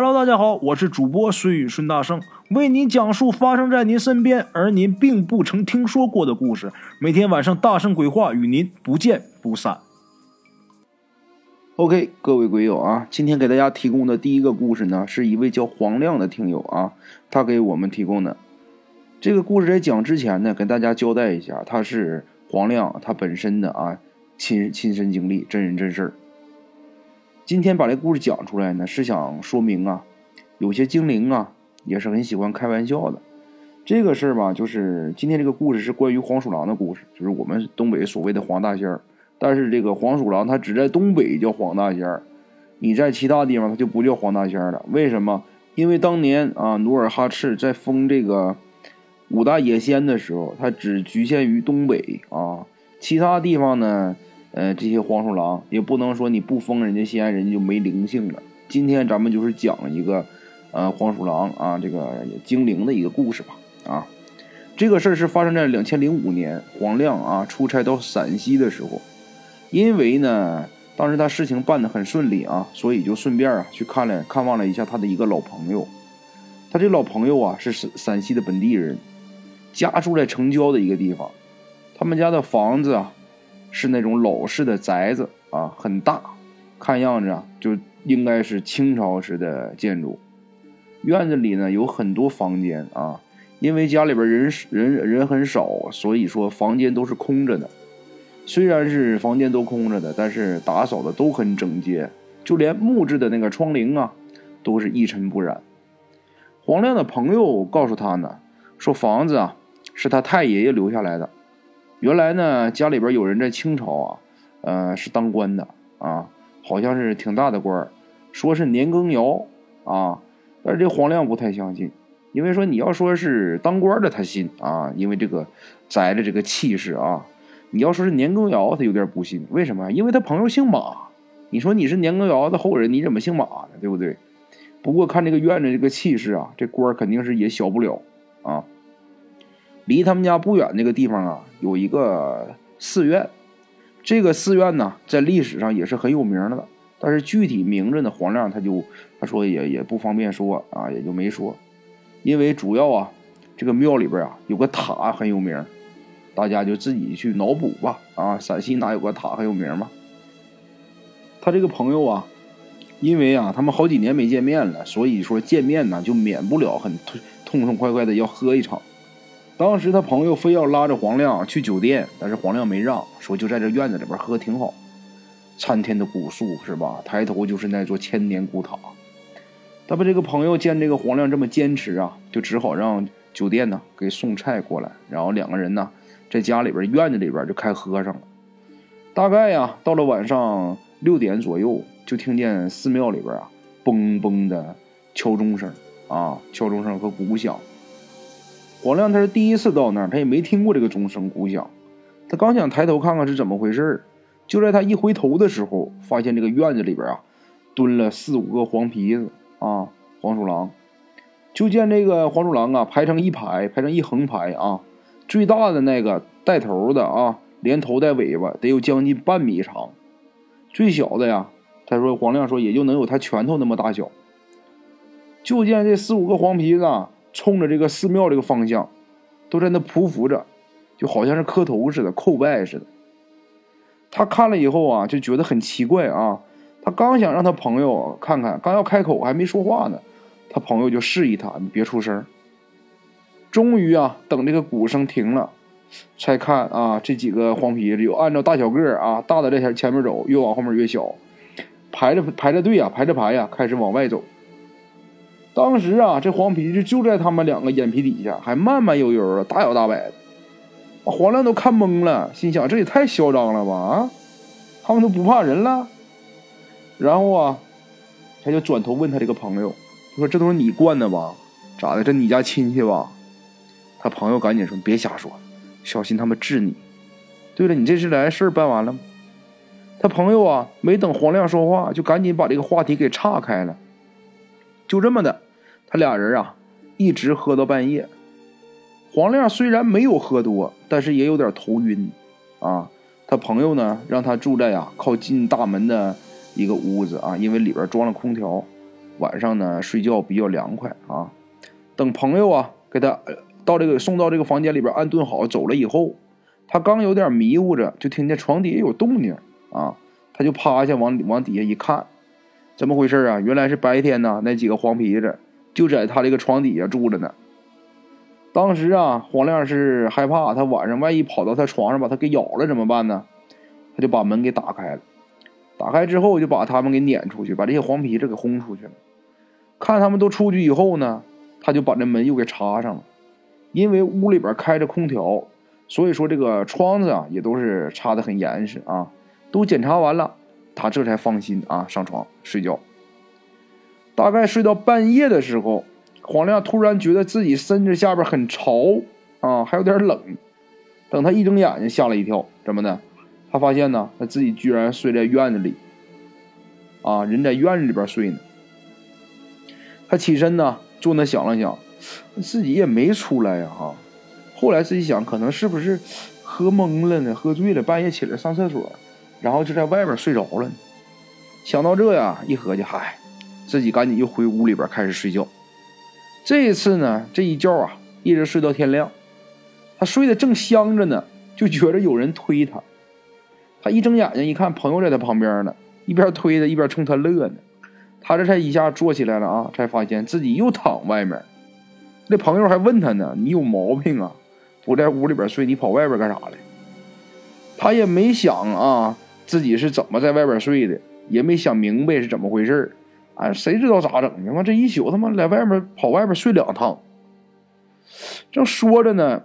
Hello，大家好，我是主播孙宇孙大圣，为您讲述发生在您身边而您并不曾听说过的故事。每天晚上大圣鬼话与您不见不散。OK，各位鬼友啊，今天给大家提供的第一个故事呢，是一位叫黄亮的听友啊，他给我们提供的。这个故事在讲之前呢，跟大家交代一下，他是黄亮他本身的啊亲亲身经历，真人真事儿。今天把这故事讲出来呢，是想说明啊，有些精灵啊也是很喜欢开玩笑的。这个事儿吧，就是今天这个故事是关于黄鼠狼的故事，就是我们东北所谓的黄大仙儿。但是这个黄鼠狼它只在东北叫黄大仙儿，你在其他地方它就不叫黄大仙儿了。为什么？因为当年啊，努尔哈赤在封这个五大野仙的时候，他只局限于东北啊，其他地方呢。呃，这些黄鼠狼也不能说你不封人家仙，人家就没灵性了。今天咱们就是讲一个，呃，黄鼠狼啊，这个精灵的一个故事吧。啊，这个事儿是发生在两千零五年，黄亮啊出差到陕西的时候，因为呢，当时他事情办得很顺利啊，所以就顺便啊去看了看望了一下他的一个老朋友。他这老朋友啊是陕陕西的本地人，家住在城郊的一个地方，他们家的房子啊。是那种老式的宅子啊，很大，看样子啊，就应该是清朝时的建筑。院子里呢有很多房间啊，因为家里边人人人很少，所以说房间都是空着的。虽然是房间都空着的，但是打扫的都很整洁，就连木质的那个窗棂啊，都是一尘不染。黄亮的朋友告诉他呢，说房子啊是他太爷爷留下来的。原来呢，家里边有人在清朝啊，呃，是当官的啊，好像是挺大的官说是年羹尧啊，但是这黄亮不太相信，因为说你要说是当官的他信啊，因为这个宅的这个气势啊，你要说是年羹尧他有点不信，为什么？因为他朋友姓马，你说你是年羹尧的后人，你怎么姓马呢？对不对？不过看这个院子这个气势啊，这官肯定是也小不了啊。离他们家不远那个地方啊，有一个寺院。这个寺院呢，在历史上也是很有名的。但是具体名字呢，黄亮他就他说也也不方便说啊，也就没说。因为主要啊，这个庙里边啊有个塔很有名，大家就自己去脑补吧。啊，陕西哪有个塔很有名吗？他这个朋友啊，因为啊他们好几年没见面了，所以说见面呢就免不了很痛痛快快的要喝一场。当时他朋友非要拉着黄亮去酒店，但是黄亮没让，说就在这院子里边喝挺好。参天的古树是吧？抬头就是那座千年古塔。他把这个朋友见这个黄亮这么坚持啊，就只好让酒店呢给送菜过来，然后两个人呢在家里边院子里边就开喝上了。大概呀到了晚上六点左右，就听见寺庙里边啊嘣嘣的敲钟声啊，敲钟声和鼓响。黄亮他是第一次到那儿，他也没听过这个钟声鼓响。他刚想抬头看看是怎么回事就在他一回头的时候，发现这个院子里边啊，蹲了四五个黄皮子啊，黄鼠狼。就见这个黄鼠狼啊，排成一排，排成一横排啊。最大的那个带头的啊，连头带尾巴得有将近半米长。最小的呀，他说黄亮说也就能有他拳头那么大小。就见这四五个黄皮子。啊，冲着这个寺庙这个方向，都在那匍匐着，就好像是磕头似的、叩拜似的。他看了以后啊，就觉得很奇怪啊。他刚想让他朋友看看，刚要开口还没说话呢，他朋友就示意他：“你别出声。”终于啊，等这个鼓声停了，才看啊，这几个黄皮子有按照大小个啊，大的在前前面走，越往后面越小，排着排着队啊，排着排呀，开始往外走。当时啊，这黄皮子就在他们两个眼皮底下，还慢慢悠悠的，大摇大摆的，把黄亮都看懵了，心想这也太嚣张了吧啊！他们都不怕人了。然后啊，他就转头问他这个朋友，说：“这都是你惯的吧？咋的？这你家亲戚吧？”他朋友赶紧说：“别瞎说，小心他们治你。”对了，你这是来事儿办完了吗？他朋友啊，没等黄亮说话，就赶紧把这个话题给岔开了。就这么的。他俩人啊，一直喝到半夜。黄亮虽然没有喝多，但是也有点头晕，啊，他朋友呢让他住在啊靠近大门的一个屋子啊，因为里边装了空调。晚上呢睡觉比较凉快啊。等朋友啊给他到这个送到这个房间里边安顿好走了以后，他刚有点迷糊着，就听见床底下有动静啊，他就趴下往往底下一看，怎么回事啊？原来是白天呢那几个黄皮子就在他这个床底下住着呢。当时啊，黄亮是害怕他晚上万一跑到他床上把他给咬了怎么办呢？他就把门给打开了，打开之后就把他们给撵出去，把这些黄皮子给轰出去了。看他们都出去以后呢，他就把这门又给插上了。因为屋里边开着空调，所以说这个窗子啊也都是插的很严实啊。都检查完了，他这才放心啊上床睡觉。大概睡到半夜的时候。黄亮突然觉得自己身子下边很潮啊，还有点冷。等他一睁眼睛，吓了一跳。怎么的？他发现呢，他自己居然睡在院子里。啊，人在院子里边睡呢。他起身呢，坐那想了想，自己也没出来呀。哈，后来自己想，可能是不是喝懵了呢？喝醉了，半夜起来上厕所，然后就在外边睡着了。想到这呀，一合计，嗨，自己赶紧又回屋里边开始睡觉。这一次呢，这一觉啊，一直睡到天亮。他睡得正香着呢，就觉着有人推他。他一睁眼睛一看，朋友在他旁边呢，一边推他一边冲他乐呢。他这才一下坐起来了啊，才发现自己又躺外面。那朋友还问他呢：“你有毛病啊？不在屋里边睡，你跑外边干啥来？”他也没想啊，自己是怎么在外边睡的，也没想明白是怎么回事哎，谁知道咋整的？妈这一宿他妈在外面跑外边睡两趟。正说着呢，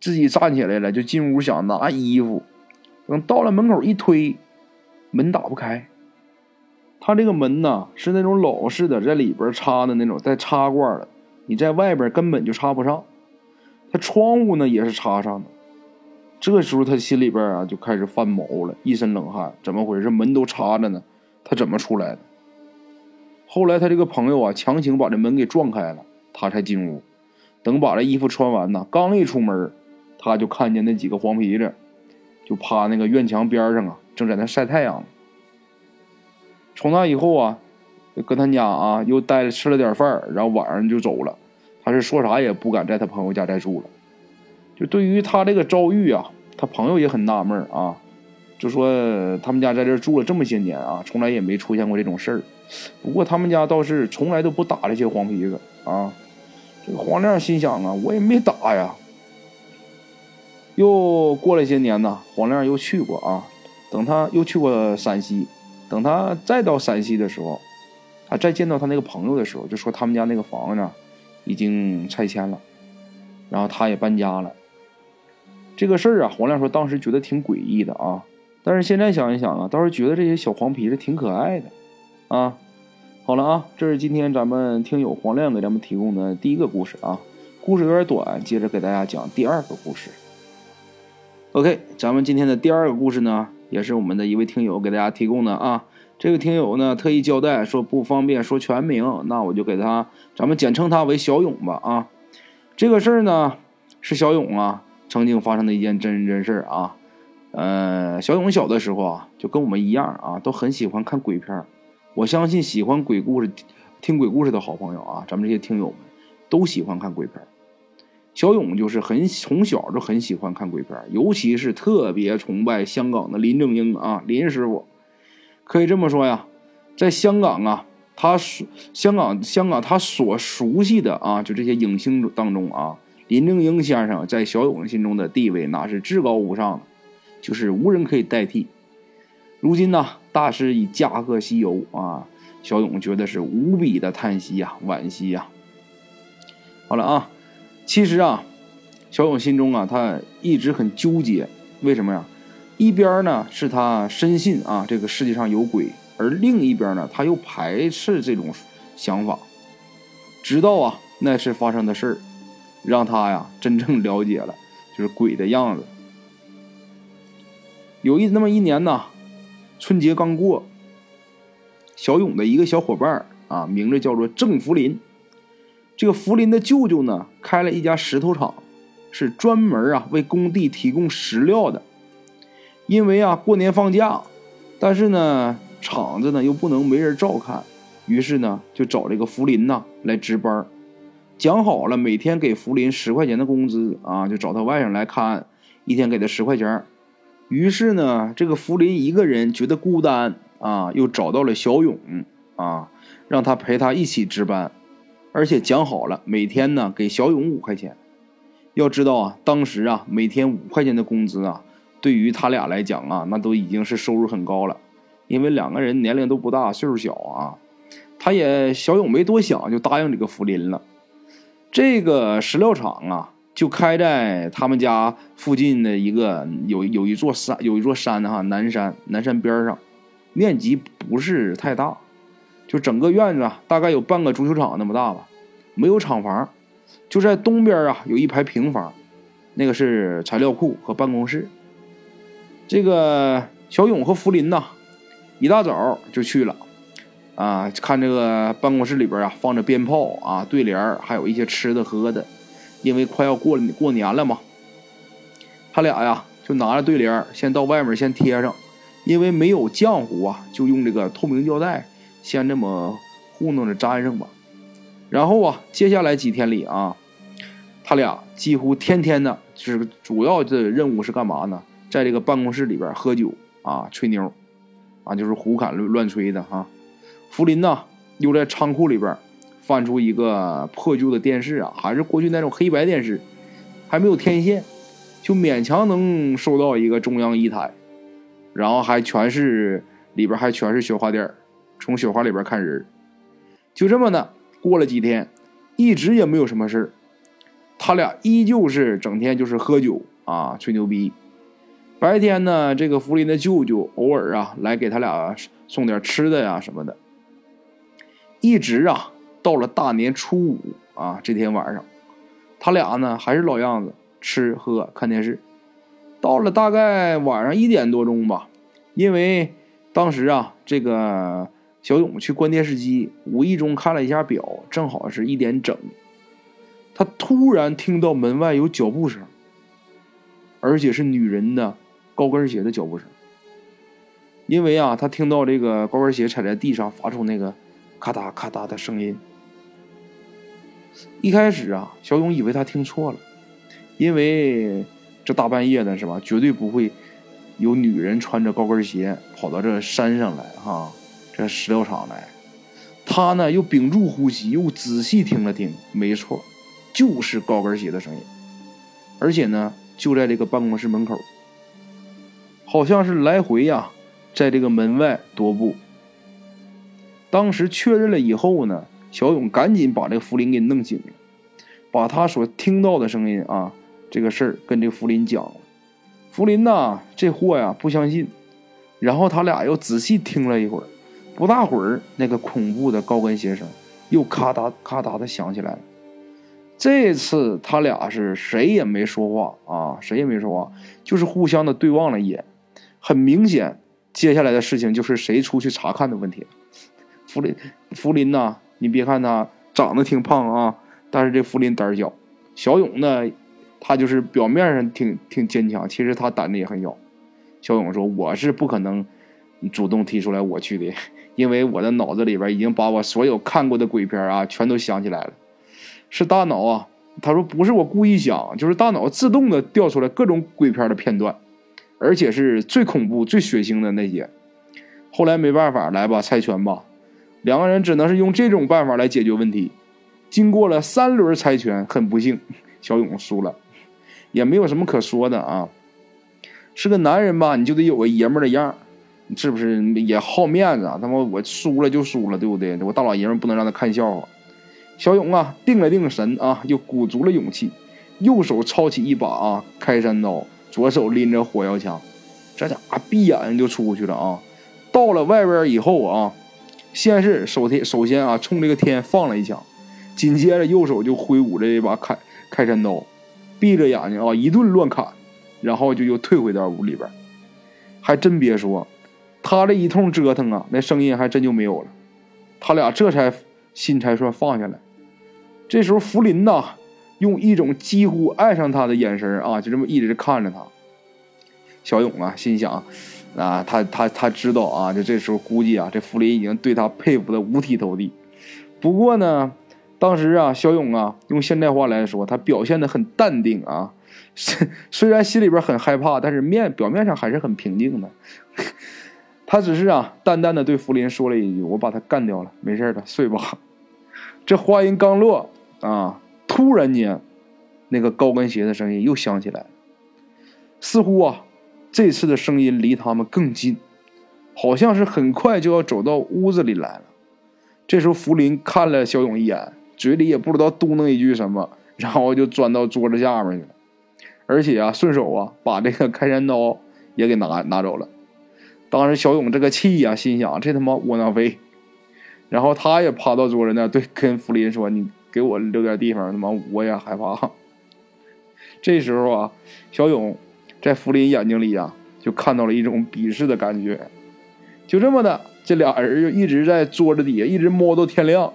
自己站起来了，就进屋想拿衣服。等到了门口一推，门打不开。他这个门呐是那种老式的，在里边插的那种带插罐的，你在外边根本就插不上。他窗户呢也是插上的。这时候他心里边啊就开始犯毛了，一身冷汗。怎么回事？门都插着呢，他怎么出来的？后来他这个朋友啊，强行把这门给撞开了，他才进屋。等把这衣服穿完呢，刚一出门，他就看见那几个黄皮子，就趴那个院墙边上啊，正在那晒太阳。从那以后啊，搁他家啊又待吃了点饭，然后晚上就走了。他是说啥也不敢在他朋友家再住了。就对于他这个遭遇啊，他朋友也很纳闷啊，就说他们家在这住了这么些年啊，从来也没出现过这种事儿。不过他们家倒是从来都不打这些黄皮子啊。这个黄亮心想啊，我也没打呀。又过了些年呢，黄亮又去过啊。等他又去过陕西，等他再到陕西的时候，啊再见到他那个朋友的时候，就说他们家那个房子呢已经拆迁了，然后他也搬家了。这个事儿啊，黄亮说当时觉得挺诡异的啊，但是现在想一想啊，倒是觉得这些小黄皮子挺可爱的。啊，好了啊，这是今天咱们听友黄亮给咱们提供的第一个故事啊，故事有点短，接着给大家讲第二个故事。OK，咱们今天的第二个故事呢，也是我们的一位听友给大家提供的啊。这个听友呢特意交代说不方便说全名，那我就给他，咱们简称他为小勇吧啊。这个事儿呢是小勇啊曾经发生的一件真人真事啊。呃，小勇小的时候啊就跟我们一样啊，都很喜欢看鬼片我相信喜欢鬼故事、听鬼故事的好朋友啊，咱们这些听友们都喜欢看鬼片。小勇就是很从小就很喜欢看鬼片，尤其是特别崇拜香港的林正英啊，林师傅。可以这么说呀，在香港啊，他所香港香港他所熟悉的啊，就这些影星当中啊，林正英先生在小勇心中的地位那是至高无上的，就是无人可以代替。如今呢，大师已驾鹤西游啊，小勇觉得是无比的叹息呀，惋惜呀。好了啊，其实啊，小勇心中啊，他一直很纠结，为什么呀？一边呢是他深信啊，这个世界上有鬼，而另一边呢，他又排斥这种想法。直到啊那次发生的事儿，让他呀真正了解了就是鬼的样子。有一那么一年呢。春节刚过，小勇的一个小伙伴啊，名字叫做郑福林。这个福林的舅舅呢，开了一家石头厂，是专门啊为工地提供石料的。因为啊过年放假，但是呢厂子呢又不能没人照看，于是呢，就找这个福林呐来值班，讲好了每天给福林十块钱的工资啊，就找他外甥来看，一天给他十块钱。于是呢，这个福林一个人觉得孤单啊，又找到了小勇啊，让他陪他一起值班，而且讲好了每天呢给小勇五块钱。要知道啊，当时啊每天五块钱的工资啊，对于他俩来讲啊，那都已经是收入很高了，因为两个人年龄都不大，岁数小啊。他也小勇没多想，就答应这个福林了。这个石料厂啊。就开在他们家附近的一个有有一座山，有一座山哈，南山南山边上，面积不是太大，就整个院子大概有半个足球场那么大吧，没有厂房，就在东边啊有一排平房，那个是材料库和办公室。这个小勇和福林呐，一大早就去了，啊，看这个办公室里边啊放着鞭炮啊对联，还有一些吃的喝的。因为快要过过年了嘛，他俩呀就拿着对联先到外面先贴上，因为没有浆糊啊，就用这个透明胶带先这么糊弄着粘上吧。然后啊，接下来几天里啊，他俩几乎天天的，就是主要的任务是干嘛呢？在这个办公室里边喝酒啊，吹牛啊，就是胡侃乱乱吹的哈。福林呢又在仓库里边。翻出一个破旧的电视啊，还是过去那种黑白电视，还没有天线，就勉强能收到一个中央一台，然后还全是里边还全是雪花点从雪花里边看人就这么的过了几天，一直也没有什么事他俩依旧是整天就是喝酒啊，吹牛逼。白天呢，这个福林的舅舅偶尔啊来给他俩送点吃的呀什么的，一直啊。到了大年初五啊，这天晚上，他俩呢还是老样子，吃喝看电视。到了大概晚上一点多钟吧，因为当时啊，这个小勇去关电视机，无意中看了一下表，正好是一点整。他突然听到门外有脚步声，而且是女人的高跟鞋的脚步声。因为啊，他听到这个高跟鞋踩在地上发出那个咔嗒咔嗒的声音。一开始啊，小勇以为他听错了，因为这大半夜的是吧，绝对不会有女人穿着高跟鞋跑到这山上来哈，这石料厂来。他呢又屏住呼吸，又仔细听了听，没错，就是高跟鞋的声音，而且呢就在这个办公室门口，好像是来回呀，在这个门外踱步。当时确认了以后呢。小勇赶紧把这个福林给弄醒了，把他所听到的声音啊，这个事儿跟这个福林讲了。福林呐，这货呀不相信，然后他俩又仔细听了一会儿，不大会儿，那个恐怖的高跟鞋声又咔嗒咔嗒的响起来了。这次他俩是谁也没说话啊，谁也没说话，就是互相的对望了一眼。很明显，接下来的事情就是谁出去查看的问题了。福林，福林呐。你别看他长得挺胖啊，但是这福林胆小。小勇呢，他就是表面上挺挺坚强，其实他胆子也很小。小勇说：“我是不可能主动提出来我去的，因为我的脑子里边已经把我所有看过的鬼片啊全都想起来了。是大脑啊，他说不是我故意想，就是大脑自动的调出来各种鬼片的片段，而且是最恐怖、最血腥的那些。后来没办法，来吧，猜拳吧。”两个人只能是用这种办法来解决问题。经过了三轮猜拳，很不幸，小勇输了，也没有什么可说的啊。是个男人吧，你就得有个爷们儿的样是不是？也好面子啊，他妈我输了就输了，对不对？我大老爷们不能让他看笑话。小勇啊，定了定神啊，又鼓足了勇气，右手抄起一把啊开山刀，左手拎着火药枪，这家伙闭眼就出去了啊。到了外边以后啊。先是首天首先啊，冲这个天放了一枪，紧接着右手就挥舞着一把开开山刀，闭着眼睛啊一顿乱砍，然后就又退回到屋里边。还真别说，他这一通折腾啊，那声音还真就没有了。他俩这才心才算放下来。这时候福林呐，用一种几乎爱上他的眼神啊，就这么一直看着他。小勇啊，心想：啊，他他他知道啊，就这时候估计啊，这福林已经对他佩服的五体投地。不过呢，当时啊，小勇啊，用现代话来说，他表现的很淡定啊，虽虽然心里边很害怕，但是面表面上还是很平静的。他只是啊，淡淡的对福林说了一句：“我把他干掉了，没事的，睡吧。”这话音刚落啊，突然间，那个高跟鞋的声音又响起来了，似乎啊。这次的声音离他们更近，好像是很快就要走到屋子里来了。这时候，福林看了小勇一眼，嘴里也不知道嘟囔一句什么，然后就钻到桌子下面去了，而且啊，顺手啊把这个开山刀也给拿拿走了。当时小勇这个气呀，心想这他妈窝囊废。然后他也趴到桌子那，对跟福林说：“你给我留点地方，他妈我也害怕。”这时候啊，小勇。在福林眼睛里呀，就看到了一种鄙视的感觉。就这么的，这俩人就一直在桌子底下一直摸到天亮。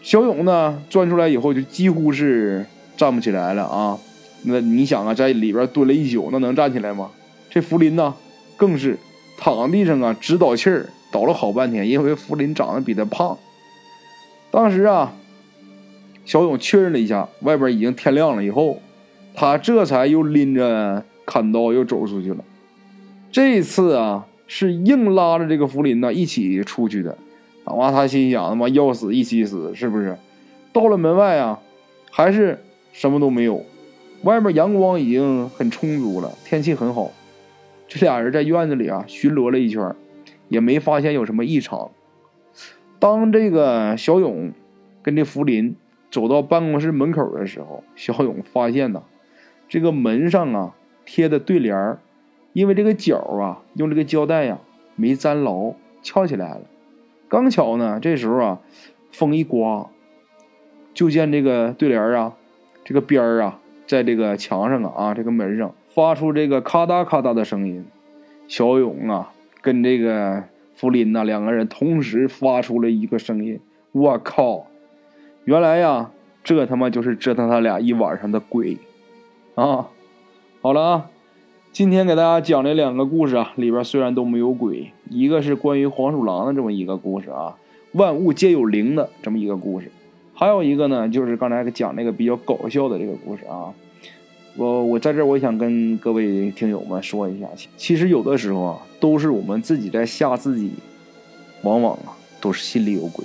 小勇呢，钻出来以后就几乎是站不起来了啊！那你想啊，在里边蹲了一宿，那能站起来吗？这福林呢，更是躺地上啊，直倒气儿，倒了好半天。因为福林长得比他胖。当时啊，小勇确认了一下，外边已经天亮了以后。他这才又拎着砍刀又走出去了。这次啊，是硬拉着这个福林呐一起出去的。他妈，他心想：他妈要死一起死，是不是？到了门外啊，还是什么都没有。外面阳光已经很充足了，天气很好。这俩人在院子里啊巡逻了一圈，也没发现有什么异常。当这个小勇跟这福林走到办公室门口的时候，小勇发现呐。这个门上啊贴的对联儿，因为这个角啊用这个胶带呀没粘牢，翘起来了。刚巧呢，这时候啊风一刮，就见这个对联啊，这个边儿啊，在这个墙上啊啊这个门上发出这个咔嗒咔嗒的声音。小勇啊跟这个福林呐两个人同时发出了一个声音：“我靠！原来呀，这他妈就是折腾他俩一晚上的鬼。”啊，好了啊，今天给大家讲这两个故事啊，里边虽然都没有鬼，一个是关于黄鼠狼的这么一个故事啊，万物皆有灵的这么一个故事，还有一个呢，就是刚才讲那个比较搞笑的这个故事啊。我我在这我想跟各位听友们说一下，其实有的时候啊，都是我们自己在吓自己，往往啊都是心里有鬼。